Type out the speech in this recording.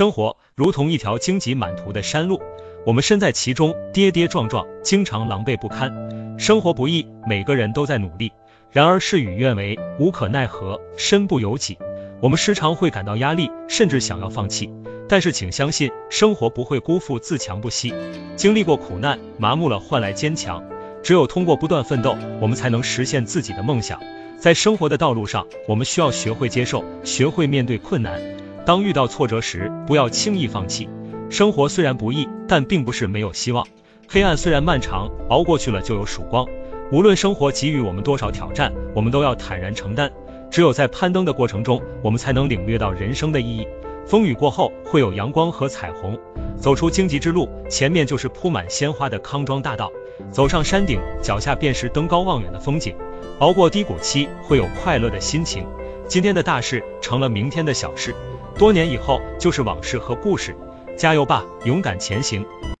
生活如同一条荆棘满途的山路，我们身在其中，跌跌撞撞，经常狼狈不堪。生活不易，每个人都在努力，然而事与愿违，无可奈何，身不由己。我们时常会感到压力，甚至想要放弃。但是请相信，生活不会辜负自强不息。经历过苦难，麻木了换来坚强。只有通过不断奋斗，我们才能实现自己的梦想。在生活的道路上，我们需要学会接受，学会面对困难。当遇到挫折时，不要轻易放弃。生活虽然不易，但并不是没有希望。黑暗虽然漫长，熬过去了就有曙光。无论生活给予我们多少挑战，我们都要坦然承担。只有在攀登的过程中，我们才能领略到人生的意义。风雨过后会有阳光和彩虹。走出荆棘之路，前面就是铺满鲜花的康庄大道。走上山顶，脚下便是登高望远的风景。熬过低谷期，会有快乐的心情。今天的大事成了明天的小事，多年以后就是往事和故事。加油吧，勇敢前行！